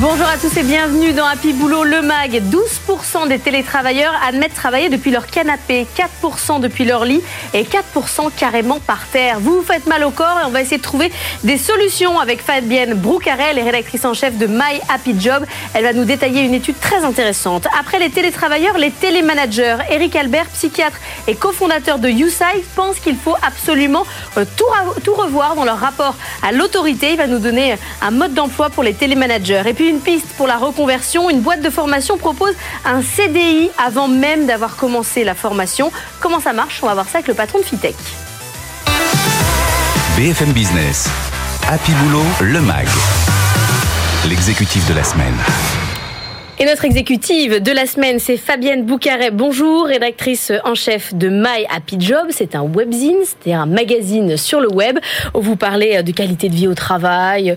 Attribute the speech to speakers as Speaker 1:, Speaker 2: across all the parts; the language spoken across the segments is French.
Speaker 1: Bonjour à tous et bienvenue dans Happy Boulot, le MAG. 12% des télétravailleurs admettent travailler depuis leur canapé, 4% depuis leur lit et 4% carrément par terre. Vous vous faites mal au corps et on va essayer de trouver des solutions avec Fabienne Broucarel, rédactrice en chef de My Happy Job. Elle va nous détailler une étude très intéressante. Après les télétravailleurs, les télémanagers. Eric Albert, psychiatre et cofondateur de YouSide, pense qu'il faut absolument euh, tout, revoir dans leur rapport à l'autorité. Il va nous donner un mode d'emploi pour les télémanagers. Une piste pour la reconversion. Une boîte de formation propose un CDI avant même d'avoir commencé la formation. Comment ça marche? On va voir ça avec le patron de Fitech.
Speaker 2: BFM Business. Happy Boulot, le MAG. L'exécutif de la semaine.
Speaker 1: Et notre exécutive de la semaine, c'est Fabienne Boucaret. Bonjour, rédactrice en chef de My Happy Job. C'est un webzine, c'est un magazine sur le web où vous parlez de qualité de vie au travail,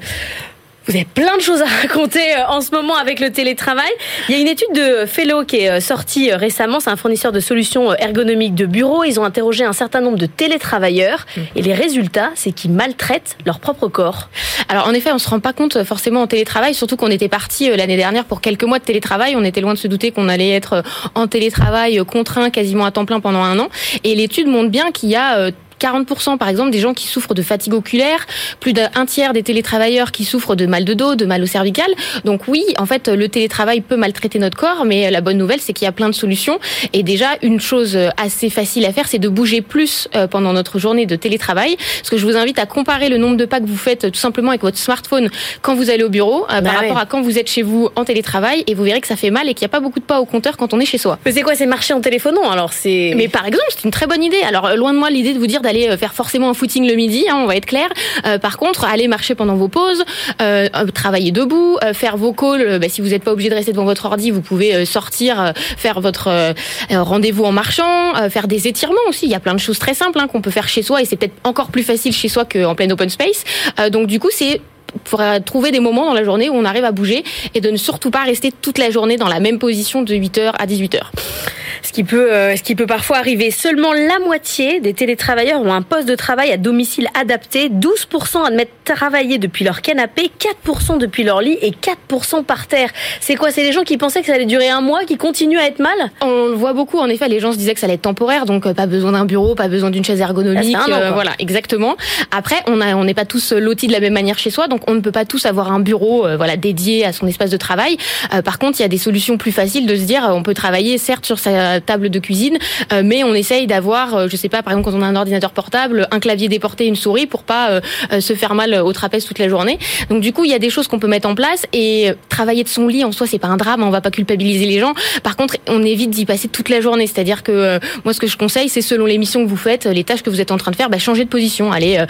Speaker 1: vous avez plein de choses à raconter euh, en ce moment avec le télétravail. Il y a une étude de Fellow qui est euh, sortie euh, récemment. C'est un fournisseur de solutions ergonomiques de bureau. Ils ont interrogé un certain nombre de télétravailleurs. Mmh. Et les résultats, c'est qu'ils maltraitent leur propre corps.
Speaker 3: Alors en effet, on se rend pas compte forcément en télétravail, surtout qu'on était parti l'année dernière pour quelques mois de télétravail. On était loin de se douter qu'on allait être en télétravail contraint quasiment à temps plein pendant un an. Et l'étude montre bien qu'il y a 40% par exemple des gens qui souffrent de fatigue oculaire, plus d'un tiers des télétravailleurs qui souffrent de mal de dos, de mal au cervical. Donc oui, en fait, le télétravail peut maltraiter notre corps, mais la bonne nouvelle, c'est qu'il y a plein de solutions. Et déjà, une chose assez facile à faire, c'est de bouger plus euh, pendant notre journée de télétravail. Parce que je vous invite à comparer le nombre de pas que vous faites tout simplement avec votre smartphone quand vous allez au bureau euh, par bah rapport à quand vous êtes chez vous en télétravail, et vous verrez que ça fait mal et qu'il n'y a pas beaucoup de pas au compteur quand on est chez soi.
Speaker 1: Mais c'est quoi, c'est marcher en téléphonant alors c'est.
Speaker 3: Mais par exemple, c'est une très bonne idée. Alors loin de moi l'idée de vous dire d'aller euh, faire forcément un footing le midi, hein, on va être clair. Euh, par contre, aller marcher pendant vos pauses, euh, travailler debout, faire vos calls. Bah, si vous n'êtes pas obligé de rester devant votre ordi, vous pouvez sortir, faire votre rendez-vous en marchant, faire des étirements aussi. Il y a plein de choses très simples hein, qu'on peut faire chez soi et c'est peut-être encore plus facile chez soi qu'en plein open space. donc du coup, c'est pour trouver des moments dans la journée où on arrive à bouger et de ne surtout pas rester toute la journée dans la même position de 8h à 18h
Speaker 1: ce qui peut, euh, ce qui peut parfois arriver. Seulement la moitié des télétravailleurs ont un poste de travail à domicile adapté. 12% admettent travailler depuis leur canapé, 4% depuis leur lit et 4% par terre. C'est quoi? C'est des gens qui pensaient que ça allait durer un mois, qui continuent à être mal?
Speaker 3: On le voit beaucoup. En effet, les gens se disaient que ça allait être temporaire, donc euh, pas besoin d'un bureau, pas besoin d'une chaise ergonomique.
Speaker 1: Euh,
Speaker 3: voilà, exactement. Après, on a, on n'est pas tous lotis de la même manière chez soi, donc on ne peut pas tous avoir un bureau, voilà, dédié à son espace de travail. par contre, il y a des solutions plus faciles de se dire, on peut travailler certes sur sa table de cuisine, euh, mais on essaye d'avoir, euh, je sais pas, par exemple quand on a un ordinateur portable, un clavier déporté, une souris pour pas euh, se faire mal au trapèze toute la journée. Donc du coup, il y a des choses qu'on peut mettre en place et travailler de son lit en soi, c'est pas un drame, on va pas culpabiliser les gens. Par contre, on évite d'y passer toute la journée, c'est-à-dire que moi, ce que je conseille, c'est selon l'émission que vous faites, les tâches que vous êtes en train de faire, bah, changer de position, aller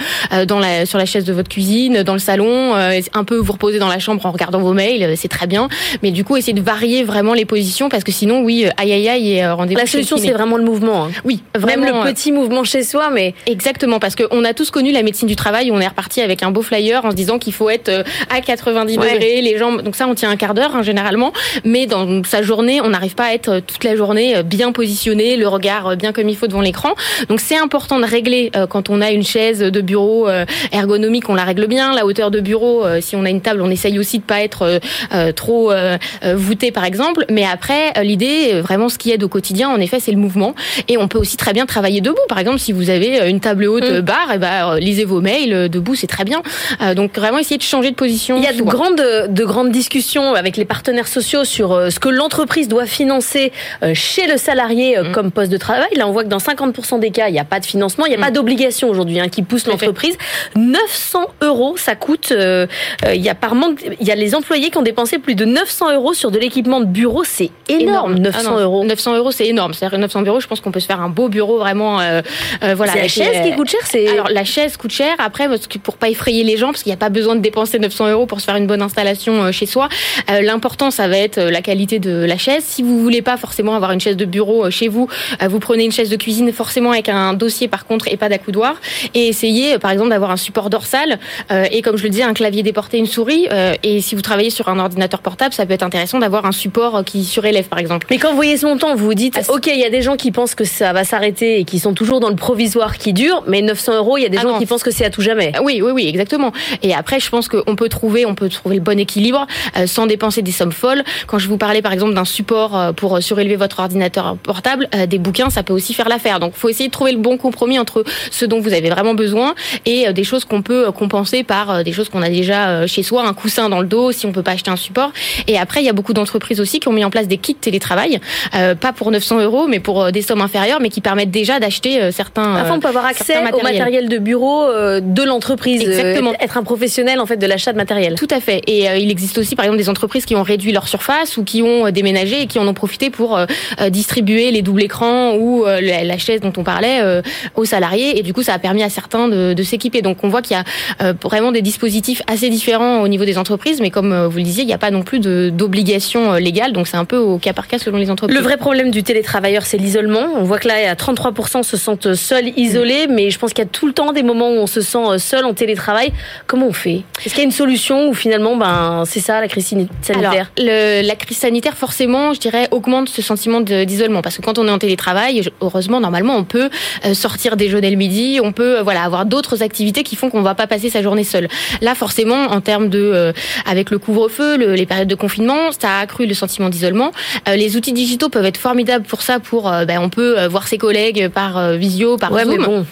Speaker 3: dans la sur la chaise de votre cuisine, dans le salon, un peu vous reposer dans la chambre en regardant vos mails, c'est très bien. Mais du coup, essayez de varier vraiment les positions parce que sinon, oui, aïe aïe aïe rendez-vous
Speaker 1: la solution, c'est vraiment le mouvement. Hein.
Speaker 3: Oui,
Speaker 1: vraiment. Même le petit mouvement chez soi, mais.
Speaker 3: Exactement, parce qu'on a tous connu la médecine du travail où on est reparti avec un beau flyer en se disant qu'il faut être euh, à 90 degrés, les jambes. Donc ça, on tient un quart d'heure, hein, généralement. Mais dans sa journée, on n'arrive pas à être euh, toute la journée euh, bien positionné, le regard bien comme il faut devant l'écran. Donc c'est important de régler quand on a une chaise de bureau ergonomique, on la règle bien. La hauteur de bureau, si on a une table, on essaye aussi de pas être trop voûté, par exemple. Mais après, l'idée, vraiment, ce qui aide au quotidien, en effet, c'est le mouvement. Et on peut aussi très bien travailler debout. Par exemple, si vous avez euh, une table haute mm. barre, et eh ben, euh, lisez vos mails euh, debout, c'est très bien. donc vraiment essayer de changer de position.
Speaker 1: Il y a de grandes, de grandes discussions avec les partenaires sociaux sur ce que l'entreprise doit financer chez le salarié mm. comme poste de travail. Là, on voit que dans 50% des cas, il n'y a pas de financement, il n'y a pas mm. d'obligation aujourd'hui hein, qui pousse l'entreprise. 900 euros, ça coûte. il y a par manque, il y a les employés qui ont dépensé plus de 900 euros sur de l'équipement de bureau. C'est énorme, 900 ah euros.
Speaker 3: 900 euros, c'est énorme. C'est-à-dire 900 euros, je pense qu'on peut se faire un beau bureau vraiment. Euh,
Speaker 1: euh, voilà. C'est la chaise qui coûte cher. C'est
Speaker 3: alors la chaise coûte cher. Après, pour pas effrayer les gens, parce qu'il n'y a pas besoin de dépenser 900 euros pour se faire une bonne installation euh, chez soi. L'important, ça va être la qualité de la chaise. Si vous voulez pas forcément avoir une chaise de bureau chez vous, vous prenez une chaise de cuisine forcément avec un dossier par contre et pas d'accoudoir et essayez par exemple d'avoir un support dorsal et comme je le disais un clavier déporté, une souris et si vous travaillez sur un ordinateur portable, ça peut être intéressant d'avoir un support qui surélève par exemple.
Speaker 1: Mais quand vous voyez temps, vous vous dites dites, ok, il y a des gens qui pensent que ça va s'arrêter et qui sont toujours dans le provisoire qui dure, mais 900 euros, il y a des
Speaker 3: Ah
Speaker 1: gens
Speaker 3: non.
Speaker 1: qui pensent que c'est à tout jamais.
Speaker 3: Oui, oui, oui, exactement. Et après, je pense qu'on peut trouver, on peut trouver le bon équilibre euh, sans dépenser des sommes folles. Quand je vous parlais, par exemple, d'un support euh, pour surélever votre ordinateur portable, euh, des bouquins, ça peut aussi faire l'affaire. Donc, faut essayer de trouver le bon compromis entre ce dont vous avez vraiment besoin et euh, des choses qu'on peut euh, compenser par euh, des choses qu'on a déjà euh, chez soi, un coussin dans le dos, si on peut pas acheter un support. Et après, il y a beaucoup d'entreprises aussi qui ont mis en place des kits télétravail, euh, pas pour 900 euros, mais pour euh, des sommes inférieures, mais qui permettent déjà d'acheter euh, certains.
Speaker 1: Enfin, on peut avoir
Speaker 3: euh,
Speaker 1: accès au matériel de bureau de l'entreprise.
Speaker 3: Exactement.
Speaker 1: Être un professionnel en fait de l'achat de matériel.
Speaker 3: Tout à fait. Et il existe aussi, par exemple, des entreprises qui ont réduit leur surface ou qui ont déménagé et qui en ont profité pour distribuer les doubles écrans ou la, chaise dont on parlait aux salariés. Et du coup, ça a permis à certains de, de s'équiper. Donc, on voit qu'il y a vraiment des dispositifs assez différents au niveau des entreprises, mais comme vous le disiez, il n'y a pas non plus d'obligation légale. Donc, c'est un peu au cas par cas selon les entreprises.
Speaker 1: Le vrai problème du télétravailleur, c'est l'isolement. On voit que là, il y a 33% se sentent seuls, isolés, mais je pense qu'il y a tout le temps des moments où on se sent euh, seul en télétravail. Comment on fait? Est-ce qu'il y a une solution ou finalement, ben, c'est ça la crise sani- sanitaire?
Speaker 3: Alors, le- la crise sanitaire, forcément, je dirais, augmente ce sentiment d'isolement. Parce que quand on est en télétravail, heureusement, normalement, on peut euh, sortir déjeuner le midi, on peut euh, voilà avoir d'autres activités qui font qu'on va pas passer sa journée seul. Là, forcément, en termes de, euh, avec le couvre-feu, le- les périodes de confinement, ça a accru le sentiment d'isolement. Euh, les outils digitaux peuvent être formidables pour ça. Pour, euh, ben, on peut euh, voir ses collègues par euh, visio, par
Speaker 1: Ouais,
Speaker 3: Zoom.
Speaker 1: mais bon.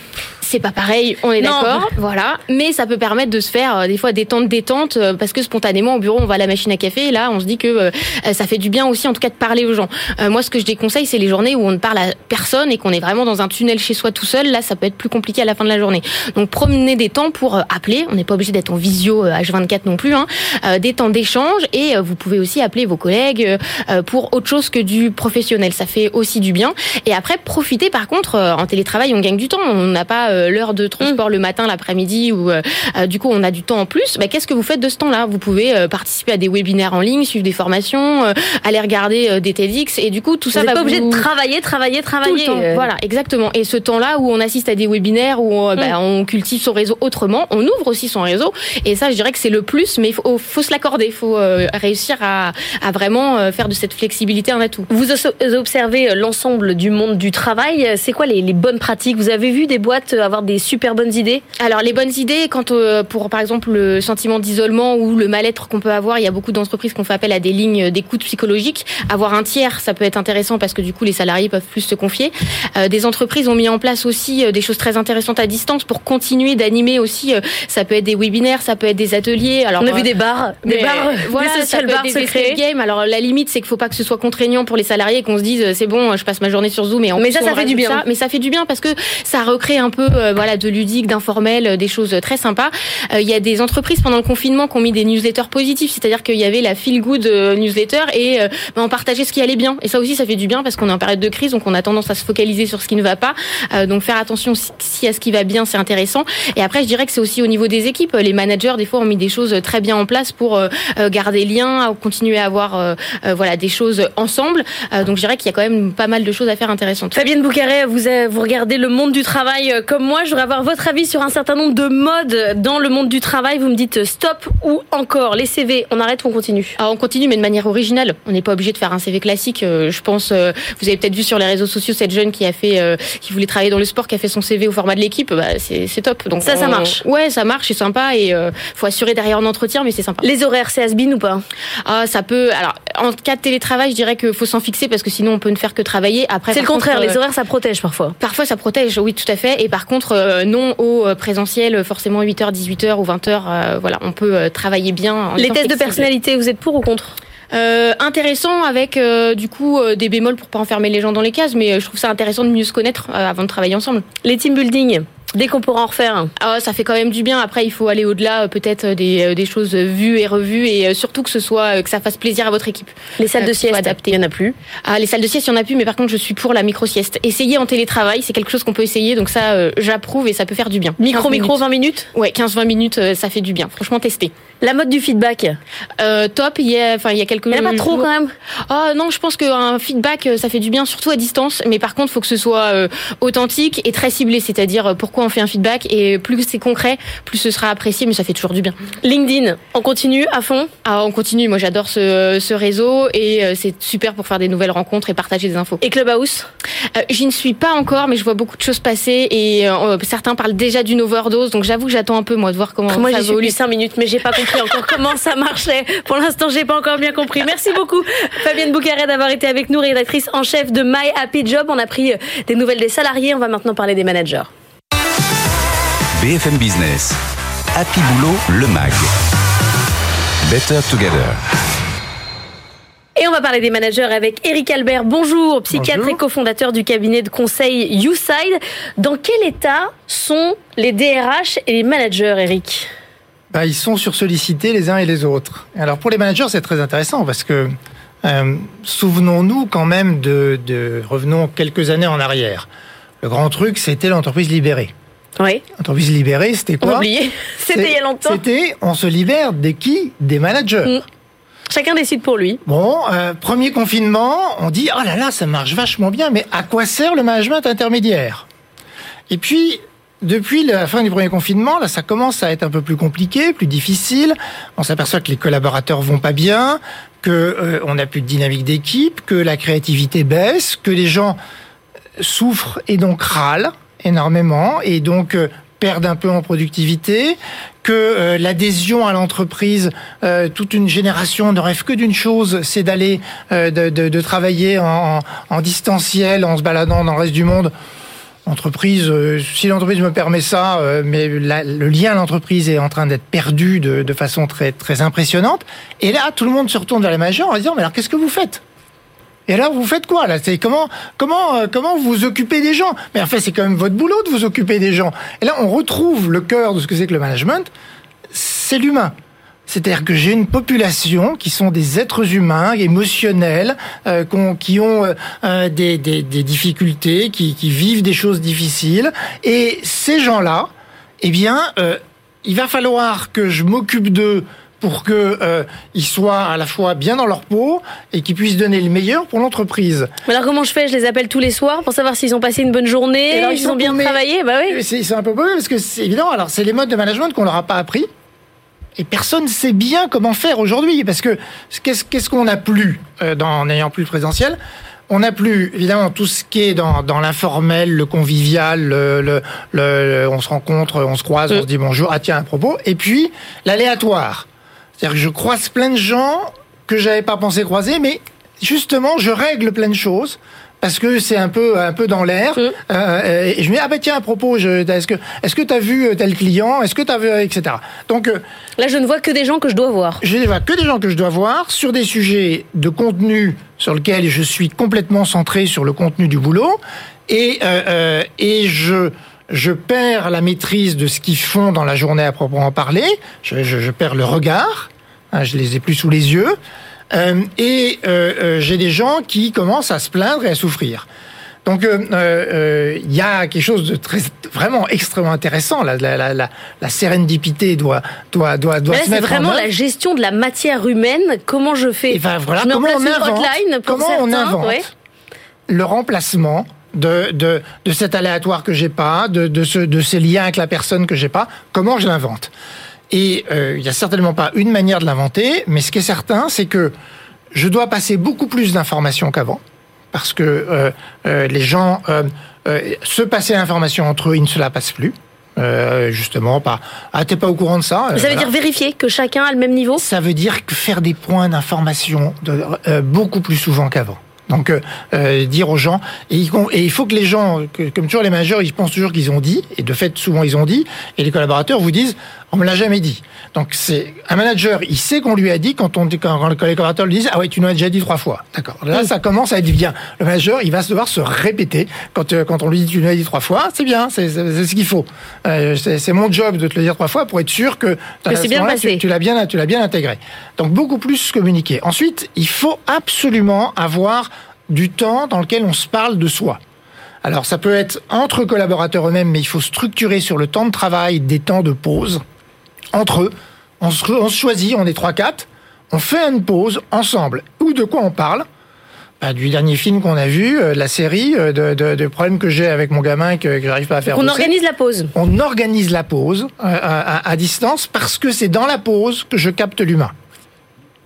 Speaker 3: C'est pas pareil, on est d'accord, voilà. Mais ça peut permettre de se faire euh, des fois des temps de détente euh, parce que spontanément au bureau on va à la machine à café et là on se dit que euh, ça fait du bien aussi en tout cas de parler aux gens. Euh, moi ce que je déconseille c'est les journées où on ne parle à personne et qu'on est vraiment dans un tunnel chez soi tout seul. Là ça peut être plus compliqué à la fin de la journée. Donc promener des temps pour appeler, on n'est pas obligé d'être en visio euh, H24 non plus, hein. Euh, des temps d'échange et euh, vous pouvez aussi appeler vos collègues pour autre chose que du professionnel. Ça fait aussi du bien. Et après profiter par contre euh, en télétravail on gagne du temps. On n'a pas euh, l'heure de transport le matin, l'après-midi ou euh, euh, du coup on a du temps en plus. Bah, Qu'est-ce que vous faites de ce temps-là? Vous pouvez euh, participer à des webinaires en ligne, suivre des formations, euh, aller regarder euh, des TEDx et du coup tout
Speaker 1: Vous
Speaker 3: ça
Speaker 1: n'êtes
Speaker 3: va
Speaker 1: pas obligé
Speaker 3: vous...
Speaker 1: de travailler, travailler,
Speaker 3: Tout
Speaker 1: travailler.
Speaker 3: le temps.
Speaker 1: Euh,
Speaker 3: Voilà, exactement. Et ce temps-là où on assiste à des webinaires, où euh, bah, on cultive son réseau autrement, on ouvre aussi son réseau. Et ça, je dirais que c'est le plus, mais il faut, faut se l'accorder. Il faut euh, réussir à, à vraiment euh, faire de cette flexibilité un atout.
Speaker 1: Vous observez euh, l'ensemble du monde du travail. C'est quoi les, les bonnes pratiques? Vous avez vu des boîtes euh, avoir des super bonnes idées
Speaker 3: Alors les bonnes idées, quand euh, pour par exemple le sentiment d'isolement ou le mal-être qu'on peut avoir, il y a beaucoup d'entreprises qui ont fait appel à des lignes d'écoute psychologique. Avoir un tiers, ça peut être intéressant parce que du coup les salariés peuvent plus se confier. Euh, des entreprises ont mis en place aussi euh, des choses très intéressantes à distance pour continuer d'animer aussi. euh, ça peut être des webinaires, ça peut être des ateliers. Alors
Speaker 1: On a
Speaker 3: euh,
Speaker 1: vu des bars, des bars,
Speaker 3: voilà,
Speaker 1: des
Speaker 3: ça
Speaker 1: social bars
Speaker 3: des
Speaker 1: se
Speaker 3: escape
Speaker 1: créer.
Speaker 3: games. Alors la limite, c'est qu'il faut pas que ce soit contraignant pour les salariés et qu'on se dise euh, c'est bon, je passe ma journée sur Zoom et en
Speaker 1: Mais
Speaker 3: plus,
Speaker 1: ça, ça fait du bien.
Speaker 3: ça. Mais ça fait du bien parce que ça recrée un peu euh, voilà de ludique, d'informel, euh, des choses très sympas. Euh, Il y a des entreprises pendant le confinement qui ont mis des newsletters positifs, c'est-à-dire qu'il y avait la feel good newsletter et ben, on partageait ce qui allait bien. Et ça aussi, ça fait du bien parce qu'on est en période de crise, donc on a tendance à se focaliser sur ce qui ne va pas. Donc faire attention si- à ce qui va bien, c'est intéressant. Et après, je dirais que c'est aussi au niveau des équipes. Les managers, des fois, ont mis des choses très bien en place pour garder lien, continuer à avoir voilà des choses ensemble. Donc je dirais qu'il y a quand même pas mal de choses à faire intéressantes.
Speaker 1: Fabienne Boucaré, vous, vous regardez le monde du travail euh, comme moi. Je voudrais avoir votre avis sur un certain nombre de modes dans le monde du travail. Vous me dites euh, stop ou encore. Les CV, on arrête ou on continue?
Speaker 3: Alors on continue, mais de manière originale. On n'est pas obligé de faire un CV classique. Euh, je pense, euh, vous avez peut-être vu sur les réseaux sociaux cette jeune qui a fait, qui voulait travailler dans le sport, qui a fait son CV au format de l'équipe. Bah, c'est top. Donc
Speaker 1: Ça, ça marche.
Speaker 3: Ouais, ça marche, c'est sympa et euh, faut assurer derrière un entretien, mais c'est sympa.
Speaker 1: Les horaires, c'est has-been ou pas?
Speaker 3: Ah, ça peut. Alors, en cas de télétravail, je dirais qu'il faut s'en fixer parce que sinon on peut ne faire que travailler. Après,
Speaker 1: C'est le contraire. Les horaires, ça protège parfois.
Speaker 3: Parfois, ça protège, oui, tout à fait. Et par contre, euh, non au euh, présentiel, forcément 8h, 18h ou 20h. euh, voilà, on peut euh, travailler bien. en
Speaker 1: Les tests de personnalité, vous êtes pour ou contre?
Speaker 3: Euh, intéressant avec euh, du coup euh, des bémols pour pas enfermer les gens dans les cases, mais euh, je trouve ça intéressant de mieux se connaître euh, avant de travailler ensemble.
Speaker 1: Les team building, dès qu'on pourra en refaire un.
Speaker 3: Ah, ça fait quand même du bien. Après, il faut aller au-delà, euh, peut-être euh, des, euh, des choses vues et revues, et surtout que ce soit que ça fasse plaisir à votre équipe.
Speaker 1: Les salles de sieste,
Speaker 3: adapté.
Speaker 1: il y en a plus.
Speaker 3: Ah, les salles de sieste, il y en a plus, mais par contre, je suis pour la micro sieste. Essayer en télétravail, c'est quelque chose qu'on peut essayer, donc ça, euh, j'approuve et ça peut faire du bien.
Speaker 1: Micro,
Speaker 3: 15
Speaker 1: micro,
Speaker 3: minutes.
Speaker 1: 20 minutes?
Speaker 3: Ouais, 15-20 minutes, ça fait du bien. Franchement, tester.
Speaker 1: La mode du feedback.
Speaker 3: Euh, top. Il y a, enfin, il y a quelques.
Speaker 1: Il n'y en a pas trop quand même.
Speaker 3: Ah non, je pense qu'un feedback, ça fait du bien, surtout à distance. Mais par contre, il faut que ce soit euh, authentique et très ciblé. C'est-à-dire euh, pourquoi on fait un feedback et plus c'est concret, plus ce sera apprécié. Mais ça fait toujours du bien.
Speaker 1: LinkedIn, on continue à fond?
Speaker 3: Ah, on continue. Moi, j'adore ce, ce réseau et euh, c'est super pour faire des nouvelles rencontres et partager des infos.
Speaker 1: Et Clubhouse?
Speaker 3: Euh, J'y ne suis pas encore, mais je vois beaucoup de choses passer et euh, certains parlent déjà d'une overdose. Donc j'avoue que j'attends un peu moi de voir comment
Speaker 1: moi, j'ai suivi 5 minutes, mais j'ai pas compris encore comment ça marchait. Pour l'instant, j'ai pas encore bien compris. Merci beaucoup, Fabienne Boucaret, d'avoir été avec nous, rédactrice en chef de My Happy Job. On a pris des nouvelles des salariés. On va maintenant parler des managers.
Speaker 2: BFM Business. Happy Boulot, le MAG. Better Together.
Speaker 1: Et on va parler des managers avec Eric Albert. Bonjour, psychiatre
Speaker 4: Bonjour.
Speaker 1: et cofondateur du cabinet de conseil YouSide. Dans quel état sont les DRH et les managers, Eric
Speaker 4: Bah, ils sont sursollicités les uns et les autres. Alors pour les managers, c'est très intéressant parce que euh, souvenons-nous quand même de, de revenons quelques années en arrière. Le grand truc, c'était l'entreprise libérée.
Speaker 1: Oui,
Speaker 4: L'entreprise libérée, c'était quoi?
Speaker 1: oublié. C'était il y a longtemps.
Speaker 4: C'était on se libère de qui? Des managers.
Speaker 1: Mm. Chacun décide pour lui.
Speaker 4: Bon, euh, premier confinement, on dit oh là là, ça marche vachement bien, mais à quoi sert le management intermédiaire? Et puis, depuis la fin du premier confinement, là, ça commence à être un peu plus compliqué, plus difficile. On s'aperçoit que les collaborateurs vont pas bien, que euh, on n'a plus de dynamique d'équipe, que la créativité baisse, que les gens souffrent et donc râlent énormément et donc euh, perdent un peu en productivité, que euh, l'adhésion à l'entreprise, euh, toute une génération ne rêve que d'une chose, c'est d'aller euh, de, de- de travailler en, en distanciel, en se baladant dans le reste du monde. Entreprise, euh, si l'entreprise me permet ça, euh, mais le lien à l'entreprise est en train d'être perdu de, façon très très impressionnante. Et là, tout le monde se retourne vers les managers en disant mais alors qu'est-ce que vous faites? Et alors, vous faites quoi là? C'est comment, comment, euh, comment vous occupez des gens? Mais en fait, c'est quand même votre boulot de vous occuper des gens. Et là, on retrouve le cœur de ce que c'est que le management. C'est l'humain. C'est-à-dire que j'ai une population qui sont des êtres humains, émotionnels, euh, qui ont euh, euh, des, des, des difficultés, qui, qui vivent des choses difficiles. Et ces gens-là, eh bien, euh, il va falloir que je m'occupe d'eux pour que euh, ils soient à la fois bien dans leur peau et qu'ils puissent donner le meilleur pour l'entreprise.
Speaker 1: Alors comment je fais? Je les appelle tous les soirs pour savoir s'ils ont passé une bonne journée,
Speaker 4: alors, ils
Speaker 1: ils ont
Speaker 4: sont
Speaker 1: bien travaillé? Bah oui.
Speaker 4: C'est un peu paumé parce que c'est évident. Alors, c'est les modes de management qu'on leur a pas appris. Et personne sait bien comment faire aujourd'hui. Parce que qu'est-ce qu'on n'a plus euh, dans, en n'ayant plus le présentiel? On n'a plus évidemment tout ce qui est dans, dans l'informel, le convivial, le, le, le- on se rencontre, on se croise, on se dit bonjour, ah tiens, à propos. Et puis l'aléatoire. C'est-à-dire que je croise plein de gens que j'avais pas pensé croiser, mais justement, je règle plein de choses parce que c'est un peu un peu dans l'air.
Speaker 1: Mm.
Speaker 4: Euh, et je me dis ah bah tiens à propos, je- est-ce que est-ce que t'as vu euh, tel client, est-ce que t'as vu etc. Donc euh,
Speaker 1: Là, je ne vois que des gens que je dois voir.
Speaker 4: je ne vois que des gens que je dois voir sur des sujets de contenu sur lesquels je suis complètement centré sur le contenu du boulot et euh, euh, et je je perds la maîtrise de ce qu'ils font dans la journée à proprement parler. Je, je, je perds le regard. Hein, je les ai plus sous les yeux. Euh, et euh, euh, j'ai des gens qui commencent à se plaindre et à souffrir. Donc euh, euh, euh, il y a quelque chose de très vraiment extrêmement intéressant. La, la, la, la, sérendipité doit doit doit doit
Speaker 1: c'est
Speaker 4: en
Speaker 1: vraiment la gestion de la matière humaine. Comment je fais
Speaker 4: Et ben voilà
Speaker 1: Je mets en
Speaker 4: comment
Speaker 1: place
Speaker 4: on
Speaker 1: une
Speaker 4: invente,
Speaker 1: hotline pour
Speaker 4: comment on invente
Speaker 1: ouais.
Speaker 4: le remplacement de, de, de cet aléatoire que j'ai pas, de, de, ce, de ces liens avec la personne que j'ai pas. Comment je l'invente? Et euh, il y a certainement pas une manière de l'inventer, mais ce qui est certain, c'est que je dois passer beaucoup plus d'informations qu'avant, parce que euh, euh, les gens euh, euh, se passer l'information entre eux, ils ne se la passent plus. Euh, justement, pas. Ah, t'es pas au courant de ça
Speaker 1: Ça veut
Speaker 4: Voilà.
Speaker 1: dire vérifier que chacun a le même niveau?
Speaker 4: Ça veut dire que faire des points d'information de- euh, beaucoup plus souvent qu'avant. Donc euh, dire aux gens et, il- et il faut que les gens, que- comme toujours les managers, ils pensent toujours qu'ils ont dit et de fait souvent ils ont dit et les collaborateurs vous disent on me l'a jamais dit. Donc c'est un manager, il sait qu'on lui a dit quand on dit quand, les collaborateurs lui disent ah ouais tu nous as déjà dit trois fois. D'accord. Là ça commence à être bien. Le manager il va se devoir se répéter quand euh, quand on lui dit tu nous as dit trois fois c'est bien c'est ce qu'il faut. Euh, c'est mon job de te le dire trois fois pour être sûr que
Speaker 1: Que bien passé.
Speaker 4: tu- tu l'as bien, tu l'as bien intégré. Donc beaucoup plus communiquer. Ensuite, il faut absolument avoir du temps dans lequel on se parle de soi. Alors ça peut être entre collaborateurs eux-mêmes, mais il faut structurer sur le temps de travail des temps de pause entre eux. on se, on se choisit, on est 3-4, on fait une pause ensemble. Ou de quoi on parle Bah, du dernier film qu'on a vu, euh, de la série, euh, de, de, de problèmes que j'ai avec mon gamin que, que j'arrive pas à faire.
Speaker 1: On organise la pause.
Speaker 4: On organise la pause euh, à, à distance parce que c'est dans la pause que je capte l'humain.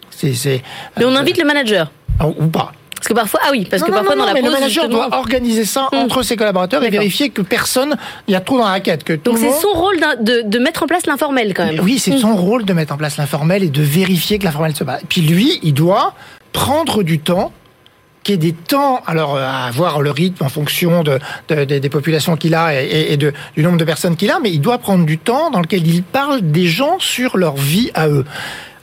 Speaker 4: C'est, c'est,
Speaker 1: Mais on
Speaker 4: euh,
Speaker 1: invite le manager.
Speaker 4: ou pas.
Speaker 1: Parce que parfois, ah oui, parce
Speaker 4: Non,
Speaker 1: que parfois
Speaker 4: non,
Speaker 1: dans la
Speaker 4: mais
Speaker 1: pause,
Speaker 4: le manager
Speaker 1: justement-
Speaker 4: doit organiser ça
Speaker 1: Hmm.
Speaker 4: entre ses collaborateurs et vérifier que personne, il y a trop dans la raquette, que tout
Speaker 1: Donc c'est
Speaker 4: monde-
Speaker 1: son rôle de, de mettre en place l'informel quand même.
Speaker 4: Oui, c'est
Speaker 1: Mm.
Speaker 4: son rôle de mettre en place l'informel et de vérifier que l'informel se passe. Puis lui, il doit prendre du temps qu'il y ait des temps, alors euh, à avoir le rythme en fonction de, de- de- des populations qu'il a et de, du nombre de personnes qu'il a, mais il doit prendre du temps dans lequel il parle des gens sur leur vie à eux.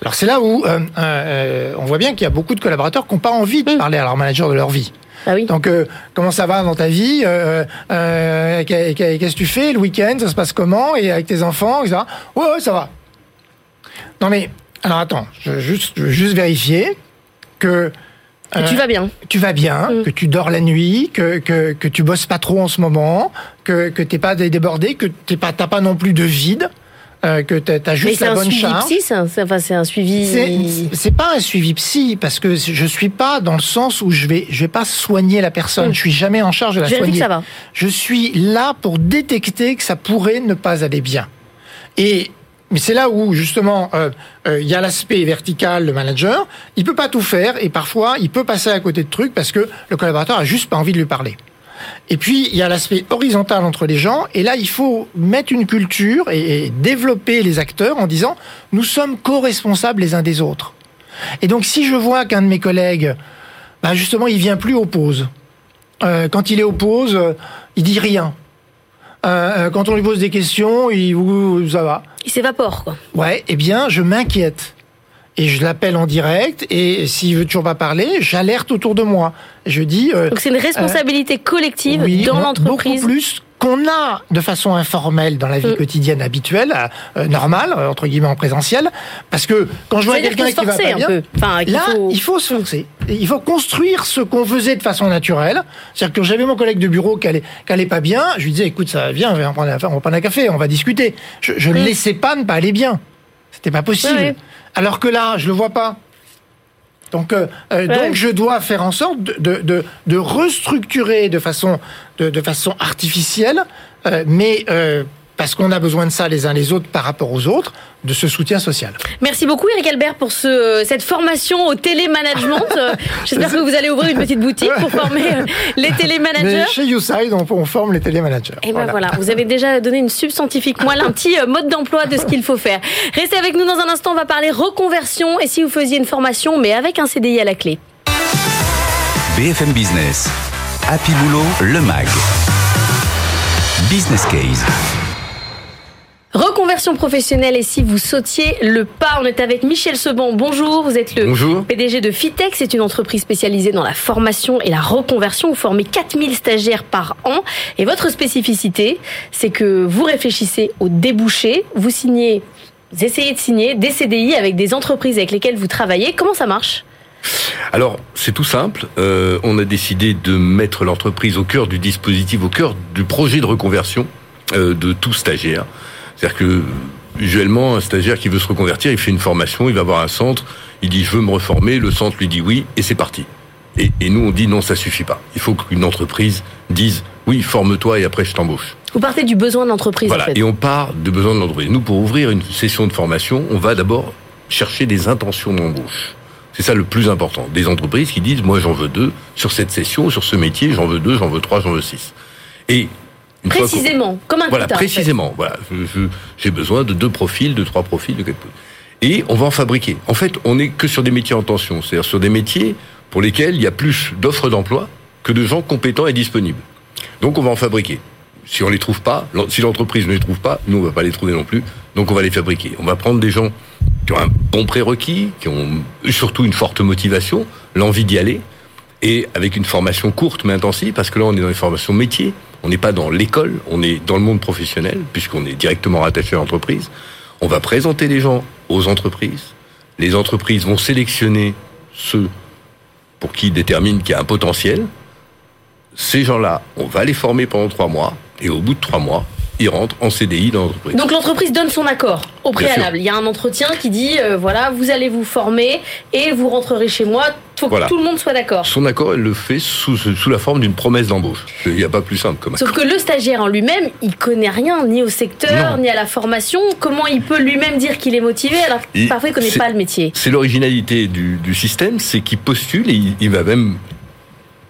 Speaker 4: Alors c'est là où euh, euh, on voit bien qu'il y a beaucoup de collaborateurs qui n'ont pas envie de
Speaker 1: Mm.
Speaker 4: parler à leur manager de leur vie.
Speaker 1: Ah oui.
Speaker 4: Donc, euh, comment ça va dans ta vie euh, euh, qu'est- Qu'est-ce que tu fais le week-end Ça se passe comment Et avec tes enfants, etc. Ouais, ouais, ça va. Non mais, alors attends, je veux juste, je veux juste vérifier que
Speaker 1: Que
Speaker 4: euh,
Speaker 1: tu vas bien.
Speaker 4: tu vas bien,
Speaker 1: Mm.
Speaker 4: que tu dors la nuit, que, que, que tu bosses pas trop en ce moment, que, que t'es pas dé- débordé, que t'es pas, t'as pas non plus de vide, euh, que t'as as
Speaker 1: Mais
Speaker 4: juste
Speaker 1: c'est
Speaker 4: la
Speaker 1: un
Speaker 4: bonne
Speaker 1: suivi psy. C'est- Enfin, c'est un
Speaker 4: C'est-
Speaker 1: suivi.
Speaker 4: C'est pas un suivi psy parce que je suis pas dans le sens où je vais je vais pas soigner la personne.
Speaker 1: Mm.
Speaker 4: Je suis jamais en charge de la
Speaker 1: Je
Speaker 4: soigner.
Speaker 1: que ça va.
Speaker 4: Je suis là pour détecter que ça pourrait ne pas aller bien. Et mais c'est là où justement euh, euh, il y a l'aspect vertical, le manager. Il peut pas tout faire et parfois il peut passer à côté de trucs parce que le collaborateur a juste pas envie de lui parler. Et puis, il y a l'aspect horizontal entre les gens. Et là, il faut mettre une culture et, et développer les acteurs en disant, nous sommes co-responsables les uns des autres. Et donc, si je vois qu'un de mes collègues, bah, justement, il vient plus aux pauses. Euh, quand il est aux pauses, euh, il dit rien. Euh, euh, quand on lui pose des questions, il ça va.
Speaker 1: Il s'évapore, quoi.
Speaker 4: Ouais, eh bien, je m'inquiète. Et je l'appelle en direct. Et s'il veut toujours pas parler, j'alerte autour de moi. Je dis. euh,
Speaker 1: Donc c'est une responsabilité collective
Speaker 4: oui,
Speaker 1: dans l'entreprise.
Speaker 4: Beaucoup plus qu'on a de façon informelle dans la vie
Speaker 1: Mm.
Speaker 4: quotidienne habituelle, euh, normale, euh, entre guillemets en présentiel. Parce que quand je vois quelqu'un qui va pas
Speaker 1: un
Speaker 4: bien,
Speaker 1: peu. Enfin, qu'il
Speaker 4: Là,
Speaker 1: faut-
Speaker 4: il faut se forcer. Il faut construire ce qu'on faisait de façon naturelle. C'est-à-dire que j'avais mon collègue de bureau qui allait, qui allait pas bien. Je lui disais, écoute, ça va bien, on va prendre un, on va prendre un café, on va discuter. Je, ne
Speaker 1: Mm.
Speaker 4: laissais pas ne pas aller bien. C'était pas possible.
Speaker 1: Ouais, ouais.
Speaker 4: Alors que là, je le vois pas. Donc, euh, euh,
Speaker 1: Ouais.
Speaker 4: donc je dois faire en sorte de, de, de, de restructurer de façon, de, de façon artificielle, euh, mais euh, parce qu'on a besoin de ça les uns les autres par rapport aux autres, de ce soutien social.
Speaker 1: Merci beaucoup Eric Albert pour ce, cette formation au télémanagement. Euh, J'espère que vous allez ouvrir une petite boutique pour former euh, les
Speaker 4: Mais
Speaker 1: télémanagers.
Speaker 4: chez YouSide, on, on forme les télémanagers.
Speaker 1: Et ben voilà. vous avez déjà donné une subscientifique moelle, un petit euh, mode d'emploi de ce qu'il faut faire. Restez avec nous dans un instant, on va parler reconversion et si vous faisiez une formation mais avec un CDI à la clé.
Speaker 2: BFM Business. Happy Boulot, le MAG. Business Case.
Speaker 1: Reconversion professionnelle et si vous sautiez le pas, on est avec Michel Sebon. Bonjour, vous êtes le
Speaker 5: Bonjour.
Speaker 1: PDG de Fitex, c'est une entreprise spécialisée dans la formation et la reconversion. Vous formez 4000 stagiaires par an et votre spécificité, c'est que vous réfléchissez aux débouchés, vous signez, vous essayez de signer des CDI avec des entreprises avec lesquelles vous travaillez. Comment ça marche?
Speaker 5: Alors, c'est tout simple. Euh, on a décidé de mettre l'entreprise au cœur du dispositif, au cœur du projet de reconversion euh, de tout stagiaire. C'est-à-dire que, usuellement, un stagiaire qui veut se reconvertir, il fait une formation, il va voir un centre, il dit je veux me reformer, le centre lui dit oui, et c'est parti. Et, et nous, on dit non, ça suffit pas. Il faut qu'une entreprise dise oui, forme-toi et après je t'embauche.
Speaker 1: Vous partez du besoin de l'entreprise
Speaker 5: Voilà,
Speaker 1: en fait.
Speaker 5: et on part de besoin de l'entreprise. Nous, pour ouvrir une session de formation, on va d'abord chercher des intentions d'embauche. C'est ça le plus important. Des entreprises qui disent, moi j'en veux deux sur cette session, sur ce métier, j'en veux deux, j'en veux trois, j'en veux six. Et
Speaker 1: Précisément, comme un
Speaker 5: voilà,
Speaker 1: quota, en fait.
Speaker 5: précisément. Voilà, j'ai besoin de deux profils, de trois profils, de quatre profils. Et on va en fabriquer. En fait, on n'est que sur des métiers en tension, c'est-à-dire sur des métiers pour lesquels il y a plus d'offres d'emploi que de gens compétents et disponibles. Donc on va en fabriquer. Si on les trouve pas, si l'entreprise ne les trouve pas, nous on va pas les trouver non plus. Donc on va les fabriquer. On va prendre des gens qui ont un bon prérequis, qui ont surtout une forte motivation, l'envie d'y aller, et avec une formation courte mais intensive, parce que là on est dans les formations métiers, on n'est pas dans l'école, on est dans le monde professionnel, puisqu'on est directement rattaché à l'entreprise. On va présenter les gens aux entreprises. Les entreprises vont sélectionner ceux pour qui ils déterminent qu'il y a un potentiel. Ces gens-là, on va les former pendant trois mois, et au bout de trois mois, ils rentrent en CDI dans l'entreprise.
Speaker 1: Donc l'entreprise donne son accord. au préalable. Il y a un entretien qui dit euh, voilà, vous allez vous former et vous rentrerez chez moi. Il faut que tout le monde soit d'accord.
Speaker 5: Son accord, elle le fait sous, sous la forme d'une promesse d'embauche. Il n'y a pas plus simple comme
Speaker 1: Sauf que le stagiaire en lui-même, il connaît rien ni au secteur, ni à la formation. Comment il peut lui-même dire qu'il est motivé alors que parfois il connaît pas le métier?
Speaker 5: C'est l'originalité du, du, système, c'est qu'il postule et il, va même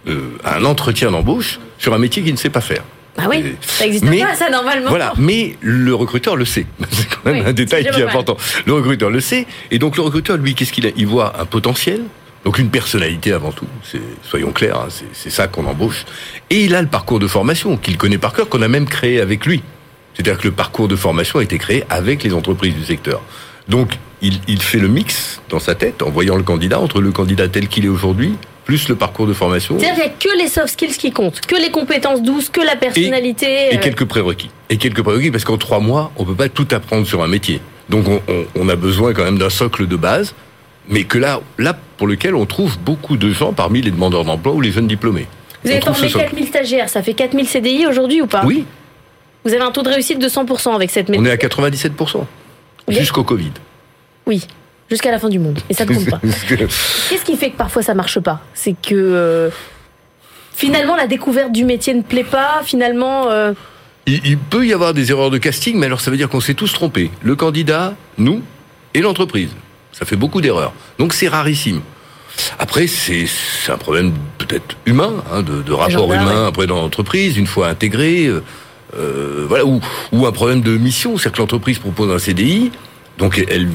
Speaker 5: euh, à un entretien d'embauche sur un métier qu'il ne sait pas faire.
Speaker 1: Ah oui, ça n'existe pas ça normalement.
Speaker 5: Voilà, mais le recruteur le sait. C'est quand même un détail qui est important. Le recruteur le sait, et donc le recruteur, lui, qu'est-ce qu'il a? Il voit un potentiel, donc une personnalité avant tout. Soyons clairs, hein, c'est ça qu'on embauche. Et il a le parcours de formation qu'il connaît par cœur, qu'on a même créé avec lui. C'est-à-dire que le parcours de formation a été créé avec les entreprises du secteur. Donc, il, il fait le mix dans sa tête en voyant le candidat entre le candidat tel qu'il est aujourd'hui plus le parcours de formation.
Speaker 1: C'est-à-dire qu'il n'y a que les soft skills qui comptent, que les compétences douces, que la personnalité.
Speaker 5: Et, euh. quelques prérequis. Et quelques prérequis, parce qu'en trois mois, on peut pas tout apprendre sur un métier. Donc on, on, a besoin quand même d'un socle de base, mais que là, là, pour lequel on trouve beaucoup de gens parmi les demandeurs d'emploi ou les jeunes diplômés.
Speaker 1: Vous avez formé 4000 stagiaires, ça fait 4000 CDI aujourd'hui ou pas
Speaker 5: Oui.
Speaker 1: Vous avez un taux de réussite de 100% avec cette méthode
Speaker 5: On est à 97%. Jusqu'au Covid.
Speaker 1: Oui jusqu'à la fin du monde. Et ça ne compte pas. Qu'est-ce qui fait que parfois ça marche pas? C'est que euh, finalement la découverte du métier ne plaît pas. Finalement. Euh,
Speaker 5: il, peut y avoir des erreurs de casting, mais alors ça veut dire qu'on s'est tous trompés. Le candidat, nous et l'entreprise. Ça fait beaucoup d'erreurs. Donc c'est rarissime. Après, c'est un problème peut-être humain, hein, de, rapport humain après dans l'entreprise, une fois intégré, euh, voilà, ou, ou un problème de mission, c'est-à-dire que l'entreprise propose un CDI, donc elle,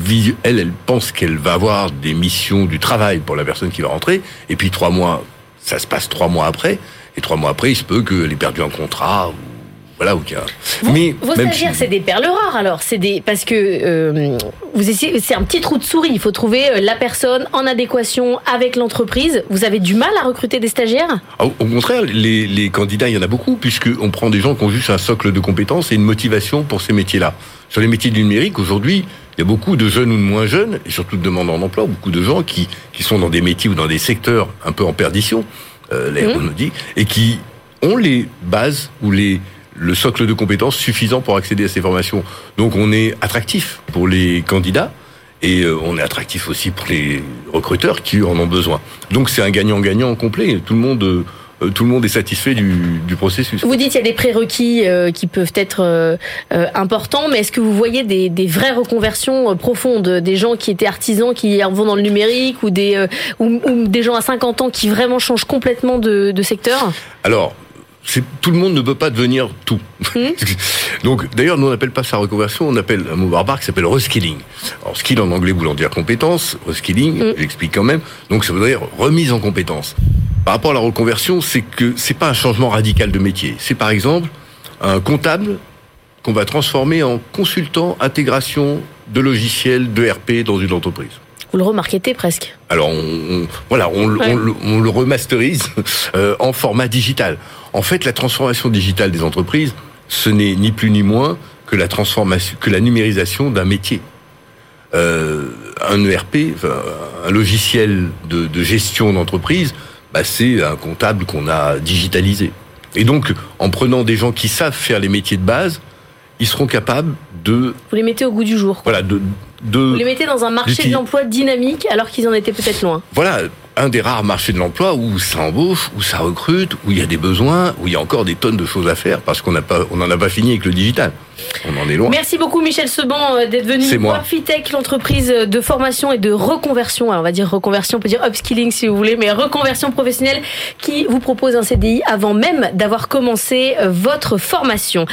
Speaker 5: elle, elle pense qu'elle va avoir des missions du travail pour la personne qui va rentrer. Et puis trois mois, ça se passe trois mois après. Et trois mois après, il se peut qu'elle ait perdu un contrat. Ou, voilà, ou qu'il y a...
Speaker 1: Mais vos stagiaires, c'est des perles rares alors. C'est des parce que euh, vous essayez, c'est un petit trou de souris. Il faut trouver euh, la personne en adéquation avec l'entreprise. Vous avez du mal à recruter des stagiaires?
Speaker 5: Ah, Au contraire, les, les candidats, il y en a beaucoup puisque on prend des gens qui ont juste un socle de compétences et une motivation pour ces métiers-là. Sur les métiers du numérique, aujourd'hui, il y a beaucoup de jeunes ou de moins jeunes, et surtout de demandeurs d'emploi, beaucoup de gens qui, qui sont dans des métiers ou dans des secteurs un peu en perdition, euh, l'aéronautique, et qui ont les bases ou les, le socle de compétences suffisant pour accéder à ces formations. Donc on est attractif pour les candidats et euh, on est attractif aussi pour les recruteurs qui en ont besoin. Donc c'est un gagnant-gagnant complet. Tout le monde euh, tout le monde est satisfait du, du processus.
Speaker 1: Vous dites qu'il y a des prérequis euh, qui peuvent être euh, importants, mais est-ce que vous voyez des, des vraies reconversions profondes des gens qui étaient artisans, qui vont dans le numérique, ou des, ou, des gens à 50 ans qui vraiment changent complètement de, de secteur?
Speaker 5: Alors, tout le monde ne peut pas devenir tout. Hmm? Donc, d'ailleurs, nous on n'appelle pas ça reconversion, on appelle un mot barbare qui s'appelle reskilling. Alors, skill en anglais voulant dire compétence, reskilling, hmm. j'explique quand même. Donc, ça veut dire remise en compétence. Par rapport à la reconversion, c'est que c'est pas un changement radical de métier. C'est par exemple un comptable qu'on va transformer en consultant intégration de logiciels de RP dans une entreprise.
Speaker 1: Vous le remarquetez presque.
Speaker 5: Alors, on, voilà, on, le remasterise euh, en format digital. En fait, la transformation digitale des entreprises, ce n'est ni plus ni moins que la transformation, que la numérisation d'un métier. Euh, un ERP, un logiciel de, de gestion d'entreprise, bah, c'est un comptable qu'on a digitalisé. Et donc, en prenant des gens qui savent faire les métiers de base, ils seront capables de...
Speaker 1: Vous les mettez au goût du jour.
Speaker 5: Voilà, de... de
Speaker 1: Vous les mettez dans un marché de l'emploi dynamique alors qu'ils en étaient peut-être loin.
Speaker 5: Voilà, un des rares marchés de l'emploi où ça embauche, où ça recrute, où il y a des besoins, où il y a encore des tonnes de choses à faire parce qu'on n'en a pas fini avec le digital. On en est loin.
Speaker 1: Merci beaucoup Michel Seban euh, d'être venu.
Speaker 5: C'est moi.
Speaker 1: l'entreprise de formation et de reconversion. on va dire reconversion, on peut dire upskilling si vous voulez, mais reconversion professionnelle qui vous propose un CDI avant même d'avoir commencé euh, votre formation.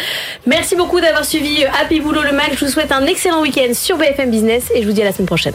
Speaker 1: Merci beaucoup d'avoir suivi euh, Happy Boulot le Mag. Je vous souhaite un excellent week-end sur BFM Business et je vous dis à la semaine prochaine.